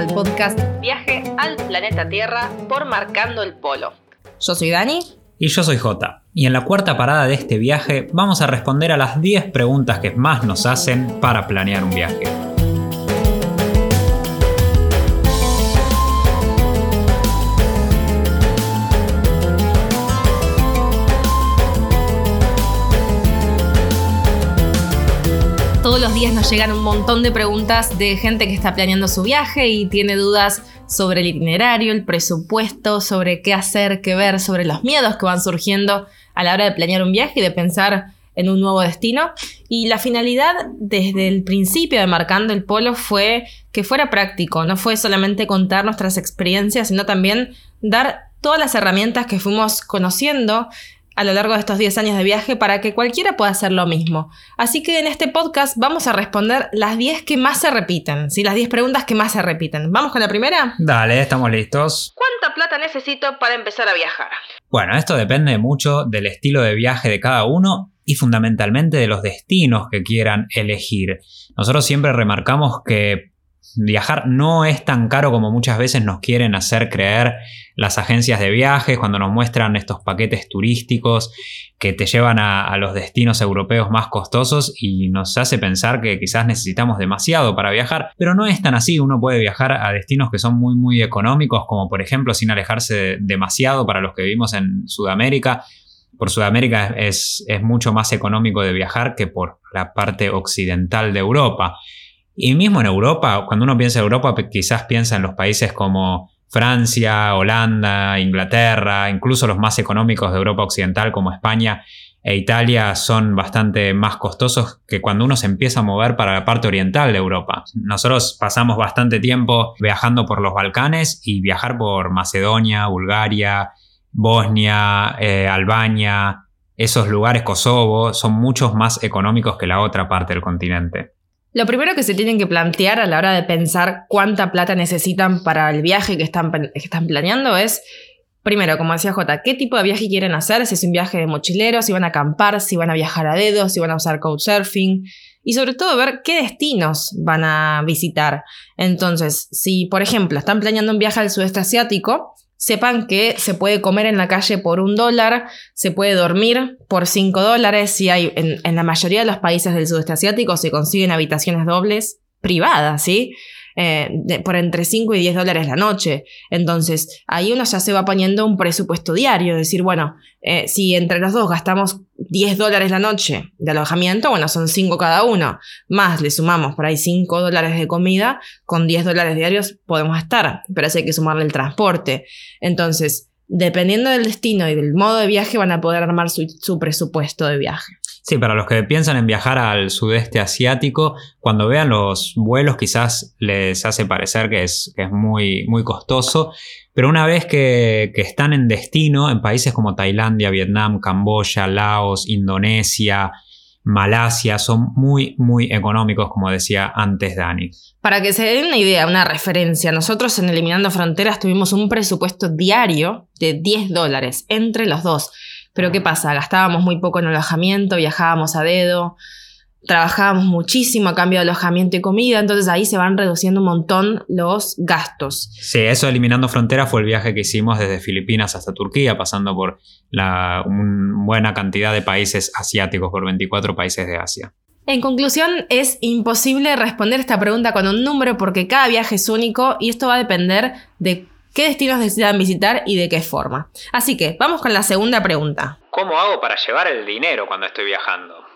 al podcast Viaje al planeta Tierra por Marcando el Polo. Yo soy Dani. Y yo soy Jota. Y en la cuarta parada de este viaje vamos a responder a las 10 preguntas que más nos hacen para planear un viaje. Días nos llegan un montón de preguntas de gente que está planeando su viaje y tiene dudas sobre el itinerario, el presupuesto, sobre qué hacer, qué ver, sobre los miedos que van surgiendo a la hora de planear un viaje y de pensar en un nuevo destino. Y la finalidad desde el principio de Marcando el Polo fue que fuera práctico, no fue solamente contar nuestras experiencias, sino también dar todas las herramientas que fuimos conociendo a lo largo de estos 10 años de viaje para que cualquiera pueda hacer lo mismo. Así que en este podcast vamos a responder las 10 que más se repiten, ¿sí? las 10 preguntas que más se repiten. ¿Vamos con la primera? Dale, estamos listos. ¿Cuánta plata necesito para empezar a viajar? Bueno, esto depende mucho del estilo de viaje de cada uno y fundamentalmente de los destinos que quieran elegir. Nosotros siempre remarcamos que Viajar no es tan caro como muchas veces nos quieren hacer creer las agencias de viajes cuando nos muestran estos paquetes turísticos que te llevan a, los destinos europeos más costosos y nos hace pensar que quizás necesitamos demasiado para viajar, pero no es tan así, uno puede viajar a destinos que son muy muy económicos como por ejemplo sin alejarse demasiado para los que vivimos en Sudamérica, por Sudamérica es, es, mucho más económico de viajar que por la parte occidental de Europa. Y mismo en Europa, cuando uno piensa en Europa, quizás piensa en los países como Francia, Holanda, Inglaterra, incluso los más económicos de Europa Occidental como España e Italia son bastante más costosos que cuando uno se empieza a mover para la parte oriental de Europa. Nosotros pasamos bastante tiempo viajando por los Balcanes y viajar por Macedonia, Bulgaria, Bosnia, eh, Albania, esos lugares, Kosovo, son muchos más económicos que la otra parte del continente. Lo primero que se tienen que plantear a la hora de pensar cuánta plata necesitan para el viaje que están, están planeando es, primero, como decía J, qué tipo de viaje quieren hacer, si es un viaje de mochileros, si van a acampar, si van a viajar a dedos, si van a usar couchsurfing y sobre todo ver qué destinos van a visitar. Entonces, si por ejemplo están planeando un viaje al sudeste asiático, sepan que se puede comer en la calle por un dólar, se puede dormir por cinco dólares, si hay en, la mayoría de los países del sudeste asiático se consiguen habitaciones dobles privadas, ¿sí? Eh, por entre 5 y 10 dólares la noche. Entonces, ahí uno ya se va poniendo un presupuesto diario, decir, bueno, eh, si entre los dos gastamos 10 dólares la noche de alojamiento, bueno, son 5 cada uno, más le sumamos por ahí 5 dólares de comida, con 10 dólares diarios podemos estar, pero así hay que sumarle el transporte. Entonces, dependiendo del destino y del modo de viaje, van a poder armar su presupuesto de viaje. Sí, para los que piensan en viajar al sudeste asiático, cuando vean los vuelos quizás les hace parecer que es, muy, muy costoso, pero una vez que, que, están en destino, en países como Tailandia, Vietnam, Camboya, Laos, Indonesia, Malasia, son muy, muy económicos, como decía antes Dani. Para que se den una idea, una referencia, nosotros en Eliminando Fronteras tuvimos un presupuesto diario de 10 dólares entre los dos. Pero ¿qué pasa? Gastábamos muy poco en alojamiento, viajábamos a dedo, trabajábamos muchísimo a cambio de alojamiento y comida, entonces ahí se van reduciendo un montón los gastos. Sí, eso eliminando fronteras fue el viaje que hicimos desde Filipinas hasta Turquía, pasando por una buena cantidad de países asiáticos, por 24 países de Asia. En conclusión, es imposible responder esta pregunta con un número porque cada viaje es único y esto va a depender de qué destinos decidan visitar y de qué forma. Así que, vamos con la segunda pregunta. ¿Cómo hago para llevar el dinero cuando estoy viajando?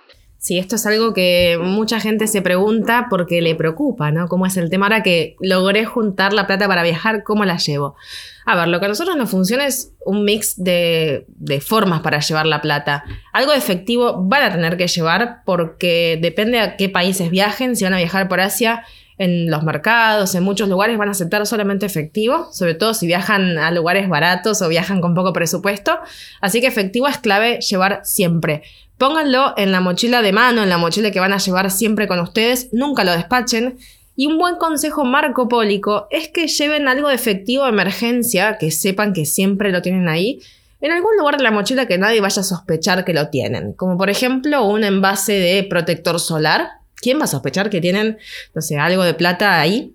Sí, esto es algo que mucha gente se pregunta porque le preocupa, ¿no? ¿Cómo es el tema? Ahora que logré juntar la plata para viajar, ¿cómo la llevo? A ver, lo que a nosotros nos funciona es un mix de, de formas para llevar la plata. Algo de efectivo van a tener que llevar porque depende a qué países viajen. Si van a viajar por Asia, en los mercados, en muchos lugares van a aceptar solamente efectivo, sobre todo si viajan a lugares baratos o viajan con poco presupuesto. Así que efectivo es clave llevar siempre. Pónganlo en la mochila de mano, en la mochila que van a llevar siempre con ustedes, nunca lo despachen. Y un buen consejo marcopólico es que lleven algo de efectivo de emergencia, que sepan que siempre lo tienen ahí, en algún lugar de la mochila que nadie vaya a sospechar que lo tienen, como por ejemplo un envase de protector solar ¿Quién va a sospechar que tienen, no algo de plata ahí?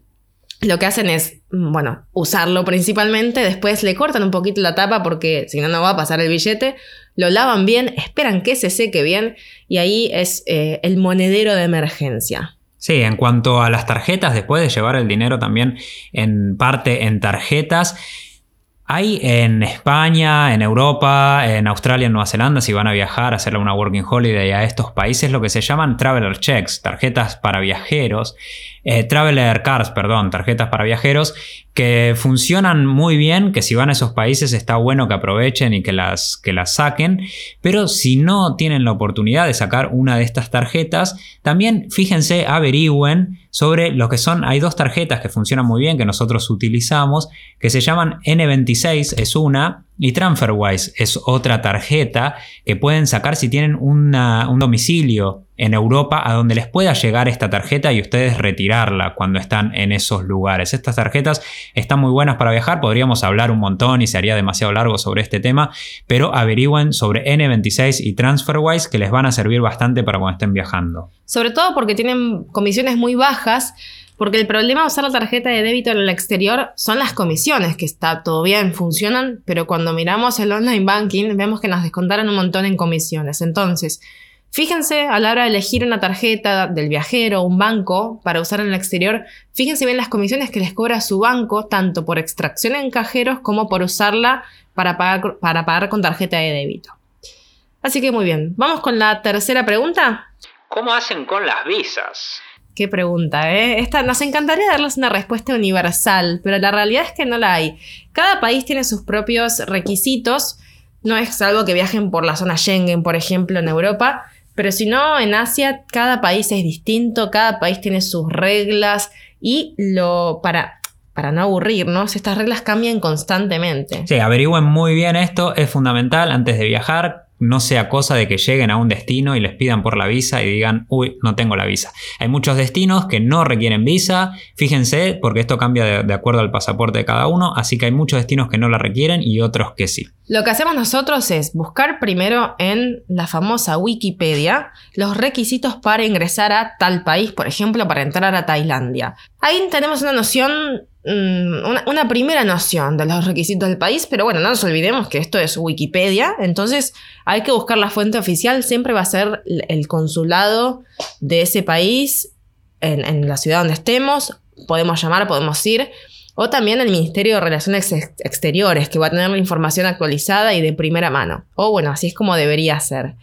lo que hacen es, mm, bueno, usarlo principalmente, después le cortan un poquito la tapa porque si no, no va a pasar el billete, lo lavan bien, esperan que se seque bien y ahí es eh, el monedero de emergencia. Sí, en cuanto a las tarjetas, después de llevar el dinero también en parte en tarjetas, hay en España, en Europa, en Australia, en Nueva Zelanda, si van a viajar, a hacer una working holiday a estos países, lo que se llaman traveler checks, tarjetas para viajeros, eh, traveler cards, perdón, tarjetas para viajeros, que funcionan muy bien, que si van a esos países está bueno que aprovechen y que las, que las saquen, pero si no tienen la oportunidad de sacar una de estas tarjetas, también fíjense, averigüen sobre lo que son, hay dos tarjetas que funcionan muy bien, que nosotros utilizamos, que se llaman N26, es una, y TransferWise es otra tarjeta que pueden sacar si tienen un domicilio en Europa a donde les pueda llegar esta tarjeta y ustedes retirarla cuando están en esos lugares. Estas tarjetas están muy buenas para viajar, podríamos hablar un montón y se haría demasiado largo sobre este tema, pero averigüen sobre N26 y TransferWise que les van a servir bastante para cuando estén viajando. Sobre todo porque tienen comisiones muy bajas porque el problema de usar la tarjeta de débito en el exterior son las comisiones, que está todo bien, funcionan, pero cuando miramos el online banking vemos que nos descontaron un montón en comisiones. Entonces, fíjense a la hora de elegir una tarjeta del viajero o un banco para usar en el exterior, fíjense bien las comisiones que les cobra su banco, tanto por extracción en cajeros como por usarla para pagar, para pagar con tarjeta de débito. Así que muy bien, vamos con la tercera pregunta. ¿Cómo hacen con las visas? Qué pregunta, ¿eh? Esta, nos encantaría darles una respuesta universal, pero la realidad es que no la hay. Cada país tiene sus propios requisitos. No es algo que viajen por la zona Schengen, por ejemplo, en Europa, pero si no, en Asia cada país es distinto, cada país tiene sus reglas y lo para para no aburrirnos, estas reglas cambian constantemente. Sí, averigüen muy bien esto, es fundamental antes de viajar no sea cosa de que lleguen a un destino y les pidan por la visa y digan, uy, no tengo la visa. Hay muchos destinos que no requieren visa, fíjense, porque esto cambia de, acuerdo al pasaporte de cada uno, así que hay muchos destinos que no la requieren y otros que sí. Lo que hacemos nosotros es buscar primero en la famosa Wikipedia los requisitos para ingresar a tal país, por ejemplo, para entrar a Tailandia. Ahí tenemos una noción Mm, una, primera noción de los requisitos del país, pero bueno, no nos olvidemos que esto es Wikipedia, entonces hay que buscar la fuente oficial, siempre va a ser el consulado de ese país en, la ciudad donde estemos, podemos llamar, podemos ir, o también el Ministerio de Relaciones Exteriores, que va a tener la información actualizada y de primera mano. O bueno, así es como debería ser.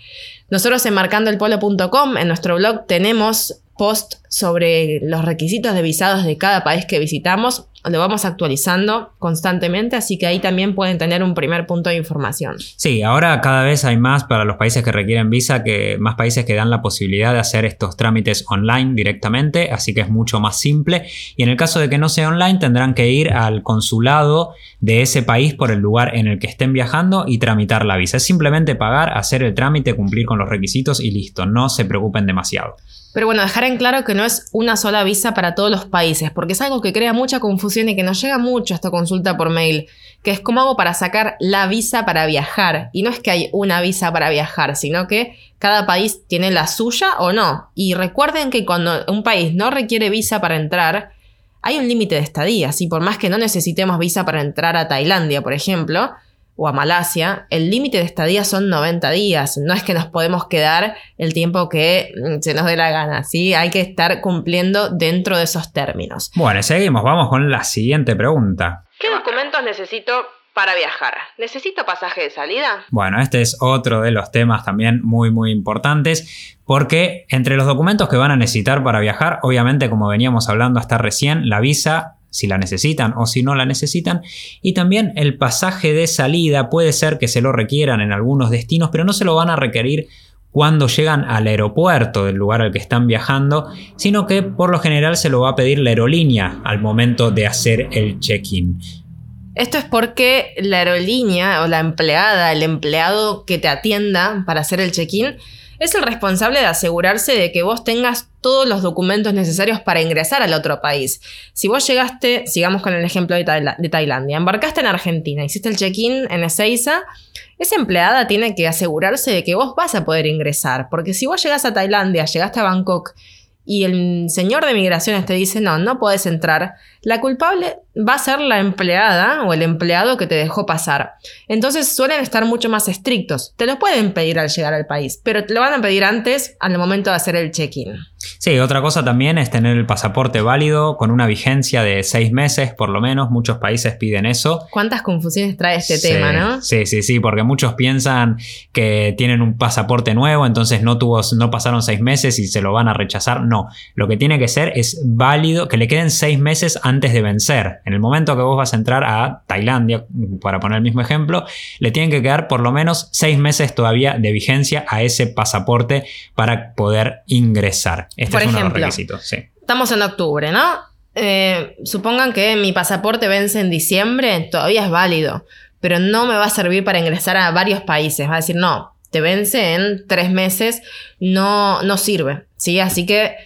Nosotros en marcandoelpolo.com, en nuestro blog, tenemos post sobre los requisitos de visados de cada país que visitamos. Lo vamos actualizando constantemente, así que ahí también pueden tener un primer punto de información. Sí, ahora cada vez hay más para los países que requieren visa, que más países que dan la posibilidad de hacer estos trámites online directamente, así que es mucho más simple. Y en el caso de que no sea online, tendrán que ir al consulado de ese país por el lugar en el que estén viajando y tramitar la visa. Es simplemente pagar, hacer el trámite, cumplir con los requisitos y listo. No se preocupen demasiado. Pero bueno, dejar en claro que no es una sola visa para todos los países, porque es algo que crea mucha confusión y que nos llega mucho esta consulta por mail, que es cómo hago para sacar la visa para viajar. Y no es que hay una visa para viajar, sino que cada país tiene la suya o no. Y recuerden que cuando un país no requiere visa para entrar, hay un límite de estadía, ¿sí? por más que no necesitemos visa para entrar a Tailandia, por ejemplo, o a Malasia, el límite de estadía son 90 días. No es que nos podemos quedar el tiempo que mm, se nos dé la gana, ¿sí? Hay que estar cumpliendo dentro de esos términos. Bueno, seguimos, vamos con la siguiente pregunta. ¿Qué documentos necesito para viajar? ¿Necesito pasaje de salida? Bueno, este es otro de los temas también muy muy importantes porque entre los documentos que van a necesitar para viajar, obviamente como veníamos hablando hasta recién, la visa si la necesitan o si no la necesitan. Y también el pasaje de salida puede ser que se lo requieran en algunos destinos, pero no se lo van a requerir cuando llegan al aeropuerto del lugar al que están viajando, sino que por lo general se lo va a pedir la aerolínea al momento de hacer el check-in. Esto es porque la aerolínea o la empleada, el empleado que te atienda para hacer el check-in, es el responsable de asegurarse de que vos tengas todos los documentos necesarios para ingresar al otro país. Si vos llegaste, sigamos con el ejemplo de, Tailandia, embarcaste en Argentina, hiciste el check-in en Ezeiza, esa empleada tiene que asegurarse de que vos vas a poder ingresar, porque si vos llegas a Tailandia, llegaste a Bangkok y el señor de migraciones te dice, no, no puedes entrar, la culpable va a ser la empleada o el empleado que te dejó pasar. Entonces suelen estar mucho más estrictos. Te lo pueden pedir al llegar al país, pero te lo van a pedir antes al momento de hacer el check-in. Sí, otra cosa también es tener el pasaporte válido con una vigencia de seis meses, por lo menos. Muchos países piden eso. ¿Cuántas confusiones trae este tema, no? Sí, sí, sí, porque muchos piensan que tienen un pasaporte nuevo, entonces no, tuvo, no pasaron seis meses y se lo van a rechazar. No, lo que tiene que ser es válido, que le queden seis meses antes de vencer. En el momento que vos vas a entrar a Tailandia, para poner el mismo ejemplo, le tienen que quedar por lo menos seis meses todavía de vigencia a ese pasaporte para poder ingresar. Este Por es uno de los requisitos. Sí. Estamos en octubre, ¿no? Eh, supongan que mi pasaporte vence en diciembre, todavía es válido, pero no me va a servir para ingresar a varios países. Va a decir, no, te vence en tres meses, no, no sirve, ¿sí? Así que,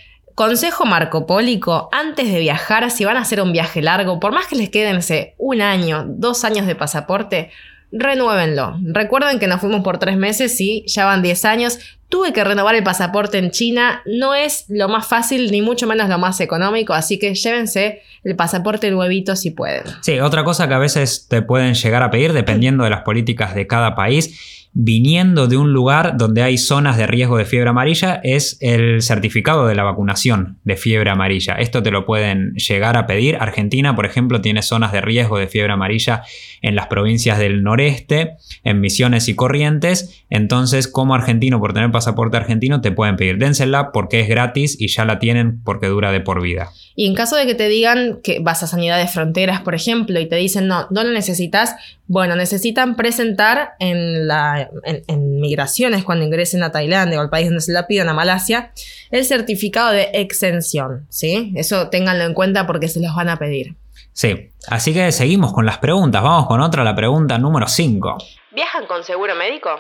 consejo marcopólico, antes de viajar, si van a hacer un viaje largo, por más que les sé, un año, dos años de pasaporte, renuévenlo. Recuerden que nos fuimos por tres meses y ya van 10 años. Tuve que renovar el pasaporte en China. No es lo más fácil ni mucho menos lo más económico, así que llévense el pasaporte nuevito si pueden. Sí, otra cosa que a veces te pueden llegar a pedir, dependiendo de las políticas de cada país, viniendo de un lugar donde hay zonas de riesgo de fiebre amarilla, es el certificado de la vacunación de fiebre amarilla. Esto te lo pueden llegar a pedir. Argentina, por ejemplo, tiene zonas de riesgo de fiebre amarilla en las provincias del noreste, en Misiones y Corrientes. Entonces, como argentino, por tener pasaporte argentino, te pueden pedir. Dénsela porque es gratis y ya la tienen porque dura de por vida. Y en caso de que te digan que vas a Sanidad de Fronteras, por ejemplo, y te dicen no, no lo necesitas, bueno, necesitan presentar en, la, en, en migraciones cuando ingresen a Tailandia o al país donde se la pidan, a Malasia, el certificado de exención, ¿sí? Eso ténganlo en cuenta porque se los van a pedir. Sí, así que seguimos con las preguntas. Vamos con otra, la pregunta número 5. ¿Viajan con seguro médico?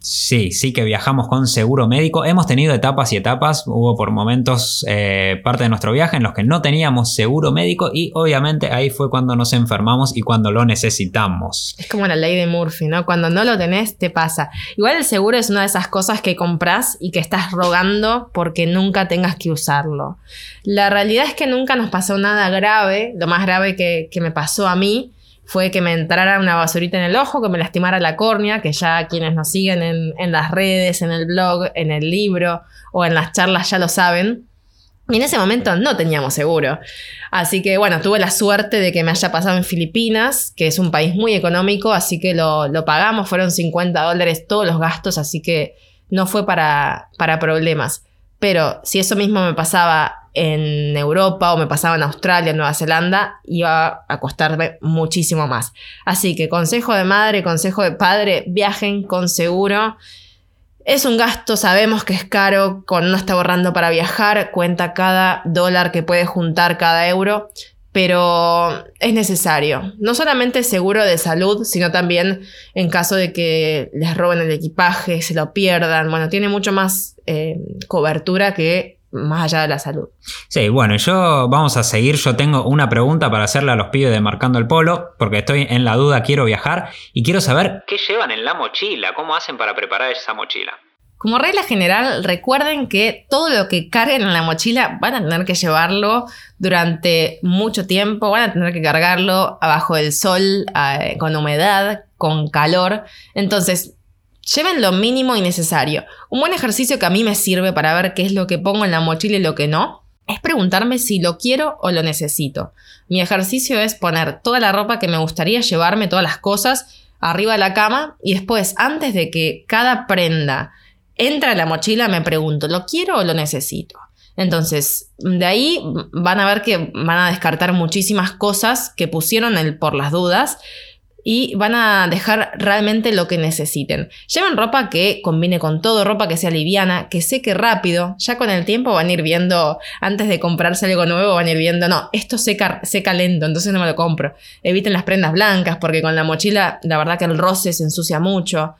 Sí, sí que viajamos con seguro médico. Hemos tenido etapas y etapas. Hubo por momentos eh, parte de nuestro viaje en los que no teníamos seguro médico y obviamente ahí fue cuando nos enfermamos y cuando lo necesitamos. Es como la ley de Murphy, ¿no? Cuando no lo tenés, te pasa. Igual el seguro es una de esas cosas que compras y que estás rogando porque nunca tengas que usarlo. La realidad es que nunca nos pasó nada grave. Lo más grave que, que me pasó a mí fue que me entrara una basurita en el ojo, que me lastimara la córnea, que ya quienes nos siguen en, las redes, en el blog, en el libro o en las charlas ya lo saben. Y en ese momento no teníamos seguro. Así que bueno, tuve la suerte de que me haya pasado en Filipinas, que es un país muy económico, así que lo, lo pagamos, fueron 50 dólares todos los gastos, así que no fue para, para problemas. Pero si eso mismo me pasaba en Europa o me pasaba en Australia, en Nueva Zelanda, iba a costarme muchísimo más. Así que consejo de madre, consejo de padre, viajen con seguro. Es un gasto, sabemos que es caro, cuando uno está ahorrando para viajar, cuenta cada dólar que puede juntar cada euro, pero es necesario. No solamente seguro de salud, sino también en caso de que les roben el equipaje, se lo pierdan. Bueno, tiene mucho más eh, cobertura que más allá de la salud. Sí, bueno, yo vamos a seguir. Yo tengo una pregunta para hacerle a los pibes de Marcando el Polo, porque estoy en la duda, quiero viajar y quiero saber qué llevan en la mochila, cómo hacen para preparar esa mochila. Como regla general, recuerden que todo lo que carguen en la mochila van a tener que llevarlo durante mucho tiempo, van a tener que cargarlo abajo del sol, eh, con humedad, con calor. Entonces, Lleven lo mínimo y necesario. Un buen ejercicio que a mí me sirve para ver qué es lo que pongo en la mochila y lo que no, es preguntarme si lo quiero o lo necesito. Mi ejercicio es poner toda la ropa que me gustaría llevarme, todas las cosas, arriba de la cama y después, antes de que cada prenda entre a la mochila, me pregunto, ¿lo quiero o lo necesito? Entonces, de ahí van a ver que van a descartar muchísimas cosas que pusieron el por las dudas y van a dejar realmente lo que necesiten. Lleven ropa que combine con todo, ropa que sea liviana, que seque rápido. Ya con el tiempo van a ir viendo, antes de comprarse algo nuevo, van a ir viendo, no, esto seca, seca lento, entonces no me lo compro. Eviten las prendas blancas porque con la mochila la verdad que el roce se ensucia mucho.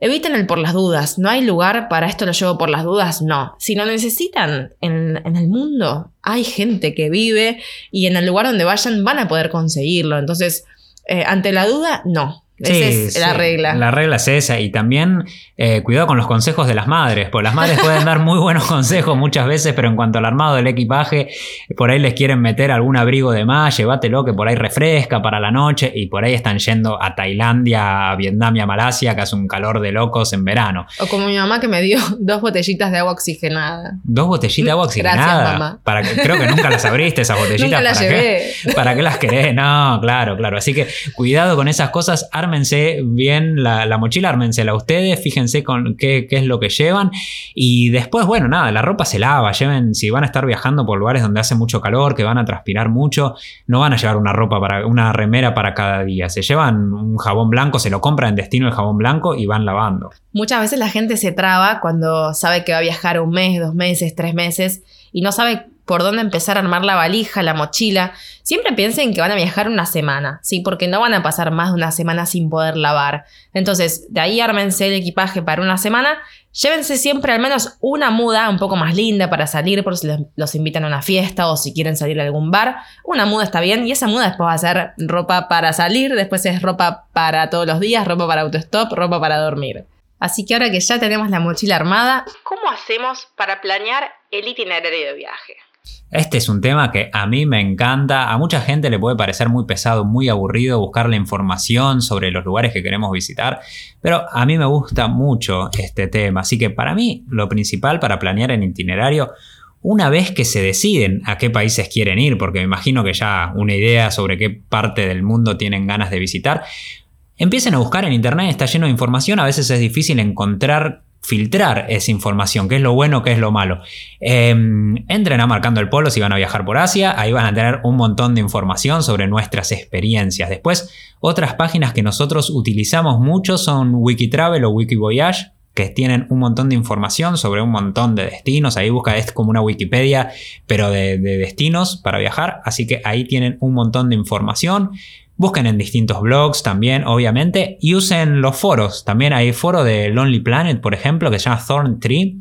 Eviten el por las dudas. No hay lugar para esto lo llevo por las dudas. No. Si lo necesitan en, en, el mundo, hay gente que vive y en el lugar donde vayan van a poder conseguirlo. Entonces, eh, ante la duda, no. Esa es la regla. La regla es esa. Y también eh, cuidado con los consejos de las madres, porque las madres pueden dar muy buenos consejos muchas veces, pero en cuanto al armado del equipaje, por ahí les quieren meter algún abrigo de más, llévatelo que por ahí refresca para la noche, y por ahí están yendo a Tailandia, a Vietnam y a Malasia, que hace un calor de locos en verano. O como mi mamá que me dio dos botellitas de agua oxigenada. Dos botellitas de agua oxigenada. Gracias, mamá. Para que, creo que nunca las abriste esas botellitas. Nunca las ¿para llevé. Qué? ¿Para qué las querés? No, claro, claro. Así que cuidado con esas cosas. Ármense bien la, la mochila, ármensela ustedes. Fíjense con qué, qué, es lo que llevan. Y después, bueno, nada, la ropa se lava. Lleven, si van a estar viajando por lugares donde hace mucho calor, que van a transpirar mucho, no van a llevar una ropa para, una remera para cada día. Se llevan un jabón blanco, se lo compran en destino el jabón blanco y van lavando. Muchas veces la gente se traba cuando sabe que va a viajar un mes, dos meses, tres meses y no sabe por dónde empezar a armar la valija, la mochila. Siempre piensen que van a viajar una semana, ¿sí? Porque no van a pasar más de una semana sin poder lavar. Entonces, de ahí ármense el equipaje para una semana. Llévense siempre al menos una muda un poco más linda para salir por si los invitan a una fiesta o si quieren salir a algún bar. Una muda está bien y esa muda después va a ser ropa para salir, después es ropa para todos los días, ropa para autostop, ropa para dormir. Así que ahora que ya tenemos la mochila armada, ¿cómo hacemos para planear el itinerario de viaje? Este es un tema que a mí me encanta, a mucha gente le puede parecer muy pesado, muy aburrido buscar la información sobre los lugares que queremos visitar, pero a mí me gusta mucho este tema, así que para mí lo principal para planear el itinerario, una vez que se deciden a qué países quieren ir, porque me imagino que ya una idea sobre qué parte del mundo tienen ganas de visitar, empiecen a buscar en internet, está lleno de información, a veces es difícil encontrar filtrar esa información, qué es lo bueno, qué es lo malo. Eh, entren a Marcando el Polo si van a viajar por Asia, ahí van a tener un montón de información sobre nuestras experiencias. Después, otras páginas que nosotros utilizamos mucho son Wikitravel o Wikivoyage, que tienen un montón de información sobre un montón de destinos. Ahí busca, es como una Wikipedia, pero de destinos para viajar. Así que ahí tienen un montón de información. Busquen en distintos blogs también, obviamente, y usen los foros. También hay foro de Lonely Planet, por ejemplo, que se llama Thorn Tree.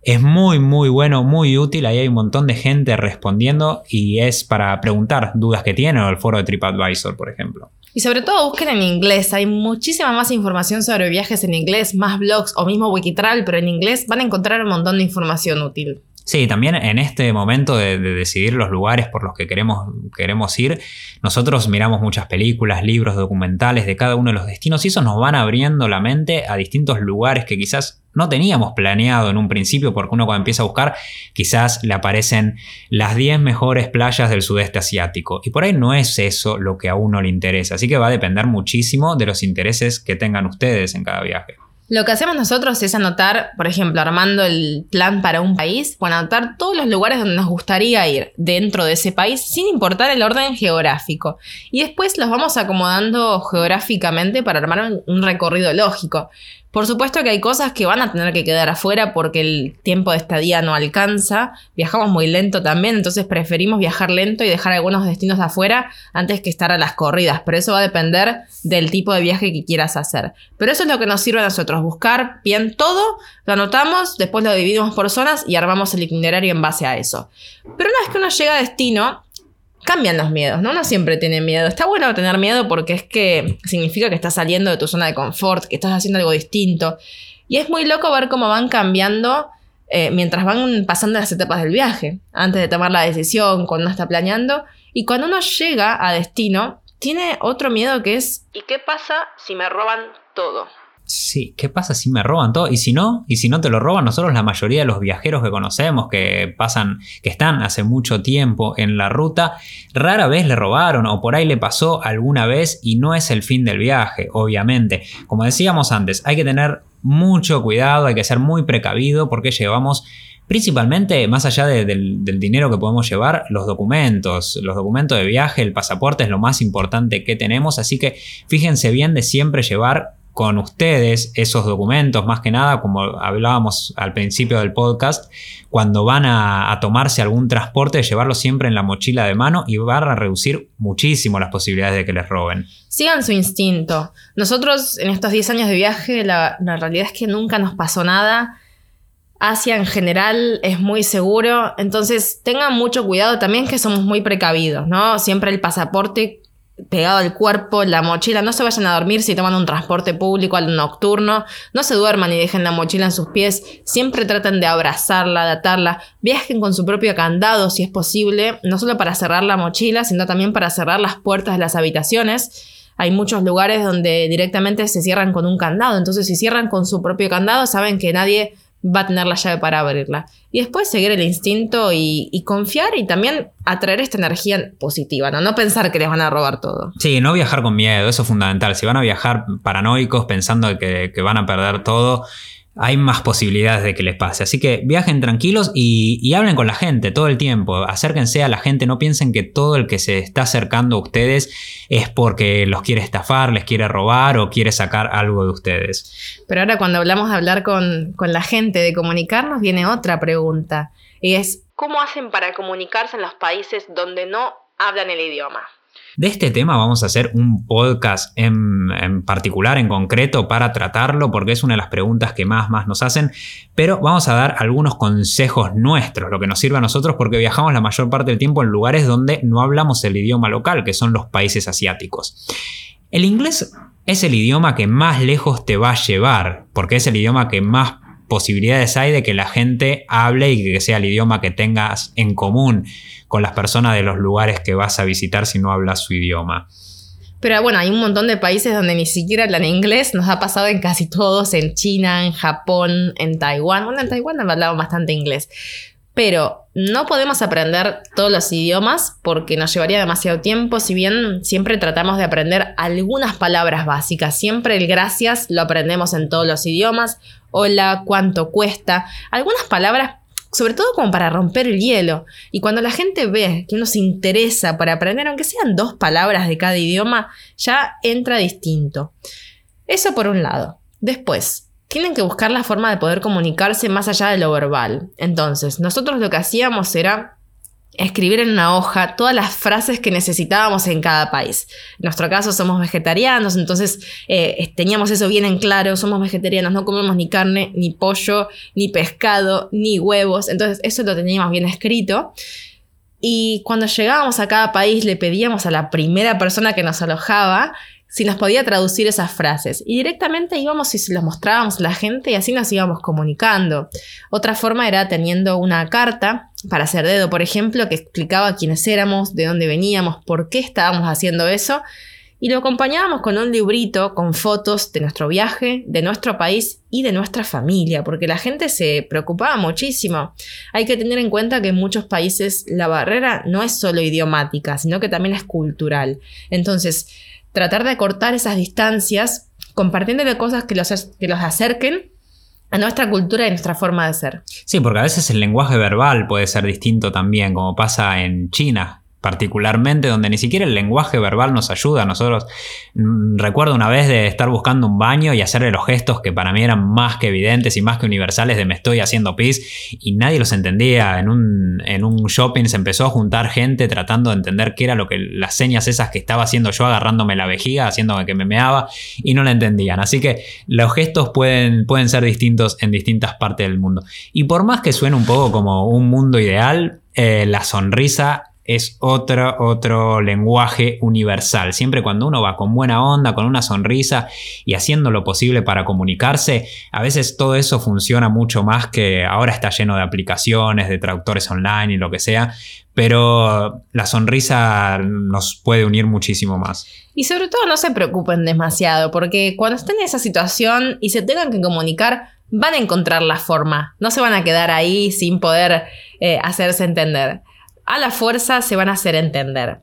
Es muy, muy bueno, muy útil. Ahí hay un montón de gente respondiendo y es para preguntar dudas que tienen o el foro de TripAdvisor, por ejemplo. Y sobre todo busquen en inglés, hay muchísima más información sobre viajes en inglés, más blogs o mismo Wikitravel, pero en inglés van a encontrar un montón de información útil. Sí, también en este momento de, de, decidir los lugares por los que queremos, queremos ir, nosotros miramos muchas películas, libros, documentales de cada uno de los destinos y eso nos van abriendo la mente a distintos lugares que quizás no teníamos planeado en un principio porque uno cuando empieza a buscar quizás le aparecen las 10 mejores playas del sudeste asiático y por ahí no es eso lo que a uno le interesa, así que va a depender muchísimo de los intereses que tengan ustedes en cada viaje. Lo que hacemos nosotros es anotar, por ejemplo, armando el plan para un país, o anotar todos los lugares donde nos gustaría ir dentro de ese país, sin importar el orden geográfico. Y después los vamos acomodando geográficamente para armar un recorrido lógico. Por supuesto que hay cosas que van a tener que quedar afuera porque el tiempo de estadía no alcanza. Viajamos muy lento también, entonces preferimos viajar lento y dejar algunos destinos afuera antes que estar a las corridas. Pero eso va a depender del tipo de viaje que quieras hacer. Pero eso es lo que nos sirve a nosotros, buscar bien todo, lo anotamos, después lo dividimos por zonas y armamos el itinerario en base a eso. Pero una vez que uno llega a destino, cambian los miedos, ¿no? Uno siempre tiene miedo. Está bueno tener miedo porque es que significa que estás saliendo de tu zona de confort, que estás haciendo algo distinto. Y es muy loco ver cómo van cambiando eh, mientras van pasando las etapas del viaje, antes de tomar la decisión, cuando uno está planeando. Y cuando uno llega a destino, tiene otro miedo que es, ¿y qué pasa si me roban todo? Sí, ¿qué pasa si me roban todo? Y si no, y si no te lo roban, nosotros la mayoría de los viajeros que conocemos que pasan, que están hace mucho tiempo en la ruta, rara vez le robaron o por ahí le pasó alguna vez y no es el fin del viaje, obviamente. Como decíamos antes, hay que tener mucho cuidado, hay que ser muy precavido porque llevamos principalmente, más allá de, del, del, dinero que podemos llevar, los documentos. Los documentos de viaje, el pasaporte es lo más importante que tenemos, así que fíjense bien de siempre llevar con ustedes esos documentos, más que nada, como hablábamos al principio del podcast, cuando van a, tomarse algún transporte, llevarlo siempre en la mochila de mano y van a reducir muchísimo las posibilidades de que les roben. Sigan su instinto. Nosotros en estos 10 años de viaje, la, la realidad es que nunca nos pasó nada. Asia en general es muy seguro, entonces tengan mucho cuidado también que somos muy precavidos, ¿no? Siempre el pasaporte pegado al cuerpo, la mochila, no se vayan a dormir si toman un transporte público al nocturno, no se duerman y dejen la mochila en sus pies, siempre traten de abrazarla, de atarla, viajen con su propio candado si es posible, no solo para cerrar la mochila, sino también para cerrar las puertas de las habitaciones. Hay muchos lugares donde directamente se cierran con un candado, entonces si cierran con su propio candado saben que nadie va a tener la llave para abrirla. Y después seguir el instinto y, confiar y también atraer esta energía positiva, ¿no? No pensar que les van a robar todo. Sí, no viajar con miedo, eso es fundamental. Si van a viajar paranoicos pensando que, que van a perder todo, hay más posibilidades de que les pase. Así que viajen tranquilos y, hablen con la gente todo el tiempo. Acérquense a la gente, no piensen que todo el que se está acercando a ustedes es porque los quiere estafar, les quiere robar o quiere sacar algo de ustedes. Pero ahora cuando hablamos de hablar con, con la gente, de comunicarnos, viene otra pregunta. Y es, ¿cómo hacen para comunicarse en los países donde no hablan el idioma? De este tema vamos a hacer un podcast en, particular, en concreto, para tratarlo, porque es una de las preguntas que más, más nos hacen, pero vamos a dar algunos consejos nuestros, lo que nos sirve a nosotros, porque viajamos la mayor parte del tiempo en lugares donde no hablamos el idioma local, que son los países asiáticos. El inglés es el idioma que más lejos te va a llevar, porque es el idioma que más posibilidades hay de que la gente hable y que sea el idioma que tengas en común con las personas de los lugares que vas a visitar si no hablas su idioma. Pero bueno, hay un montón de países donde ni siquiera hablan inglés. Nos ha pasado en casi todos, en China, en Japón, en Taiwán. Bueno, en Taiwán hablado bastante inglés. Pero no podemos aprender todos los idiomas porque nos llevaría demasiado tiempo, si bien siempre tratamos de aprender algunas palabras básicas. Siempre el gracias lo aprendemos en todos los idiomas. Hola, cuánto cuesta. Algunas palabras sobre todo como para romper el hielo. Y cuando la gente ve que uno se interesa para aprender, aunque sean dos palabras de cada idioma, ya entra distinto. Eso por un lado. Después, tienen que buscar la forma de poder comunicarse más allá de lo verbal. Entonces, nosotros lo que hacíamos era escribir en una hoja todas las frases que necesitábamos en cada país. En nuestro caso somos vegetarianos, entonces eh, teníamos eso bien en claro, somos vegetarianos, no comemos ni carne, ni pollo, ni pescado, ni huevos, entonces eso lo teníamos bien escrito. Y cuando llegábamos a cada país le pedíamos a la primera persona que nos alojaba si nos podía traducir esas frases. Y directamente íbamos y se los mostrábamos a la gente y así nos íbamos comunicando. Otra forma era teniendo una carta para hacer dedo, por ejemplo, que explicaba quiénes éramos, de dónde veníamos, por qué estábamos haciendo eso. Y lo acompañábamos con un librito con fotos de nuestro viaje, de nuestro país y de nuestra familia, porque la gente se preocupaba muchísimo. Hay que tener en cuenta que en muchos países la barrera no es solo idiomática, sino que también es cultural. Entonces, tratar de cortar esas distancias compartiendo de cosas que los, que los acerquen a nuestra cultura y nuestra forma de ser. Sí, porque a veces el lenguaje verbal puede ser distinto también, como pasa en China particularmente donde ni siquiera el lenguaje verbal nos ayuda. Nosotros mm, recuerdo una vez de estar buscando un baño y hacerle los gestos que para mí eran más que evidentes y más que universales de me estoy haciendo pis y nadie los entendía. En un, en un shopping se empezó a juntar gente tratando de entender qué era lo que las señas esas que estaba haciendo yo agarrándome la vejiga, haciéndome que me meaba y no la entendían. Así que los gestos pueden, pueden ser distintos en distintas partes del mundo. Y por más que suene un poco como un mundo ideal, eh, la sonrisa es otro, otro lenguaje universal. Siempre cuando uno va con buena onda, con una sonrisa y haciendo lo posible para comunicarse, a veces todo eso funciona mucho más que ahora está lleno de aplicaciones, de traductores online y lo que sea, pero la sonrisa nos puede unir muchísimo más. Y sobre todo no se preocupen demasiado, porque cuando estén en esa situación y se tengan que comunicar, van a encontrar la forma, no se van a quedar ahí sin poder eh, hacerse entender a la fuerza se van a hacer entender.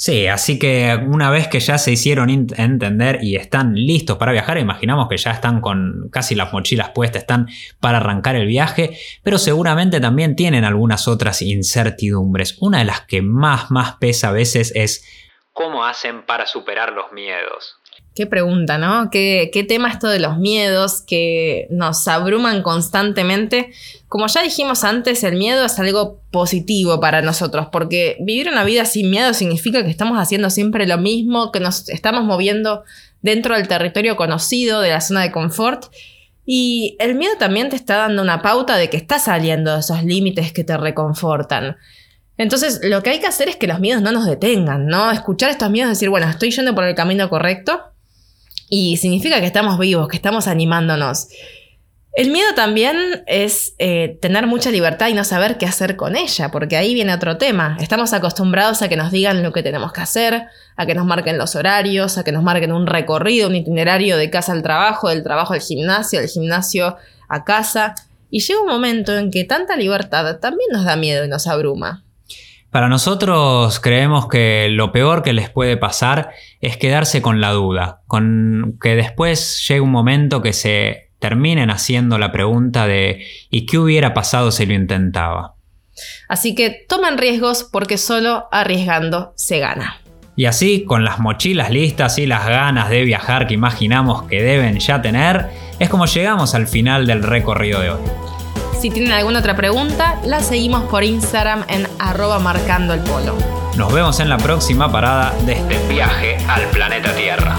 Sí, así que una vez que ya se hicieron entender y están listos para viajar, imaginamos que ya están con casi las mochilas puestas, están para arrancar el viaje, pero seguramente también tienen algunas otras incertidumbres. Una de las que más, más pesa a veces es cómo hacen para superar los miedos. Qué pregunta, ¿no? ¿Qué, ¿Qué, tema esto de los miedos que nos abruman constantemente? Como ya dijimos antes, el miedo es algo positivo para nosotros, porque vivir una vida sin miedo significa que estamos haciendo siempre lo mismo, que nos estamos moviendo dentro del territorio conocido, de la zona de confort. Y el miedo también te está dando una pauta de que estás saliendo de esos límites que te reconfortan. Entonces, lo que hay que hacer es que los miedos no nos detengan, ¿no? Escuchar estos miedos decir, bueno, estoy yendo por el camino correcto y significa que estamos vivos, que estamos animándonos. El miedo también es eh, tener mucha libertad y no saber qué hacer con ella, porque ahí viene otro tema. Estamos acostumbrados a que nos digan lo que tenemos que hacer, a que nos marquen los horarios, a que nos marquen un recorrido, un itinerario de casa al trabajo, del trabajo al gimnasio, del gimnasio a casa. Y llega un momento en que tanta libertad también nos da miedo y nos abruma. Para nosotros creemos que lo peor que les puede pasar es quedarse con la duda, con que después llegue un momento que se terminen haciendo la pregunta de ¿y qué hubiera pasado si lo intentaba? Así que tomen riesgos porque solo arriesgando se gana. Y así, con las mochilas listas y las ganas de viajar que imaginamos que deben ya tener, es como llegamos al final del recorrido de hoy. Si tienen alguna otra pregunta, la seguimos por Instagram en arroba marcando el polo. Nos vemos en la próxima parada de este viaje al planeta Tierra.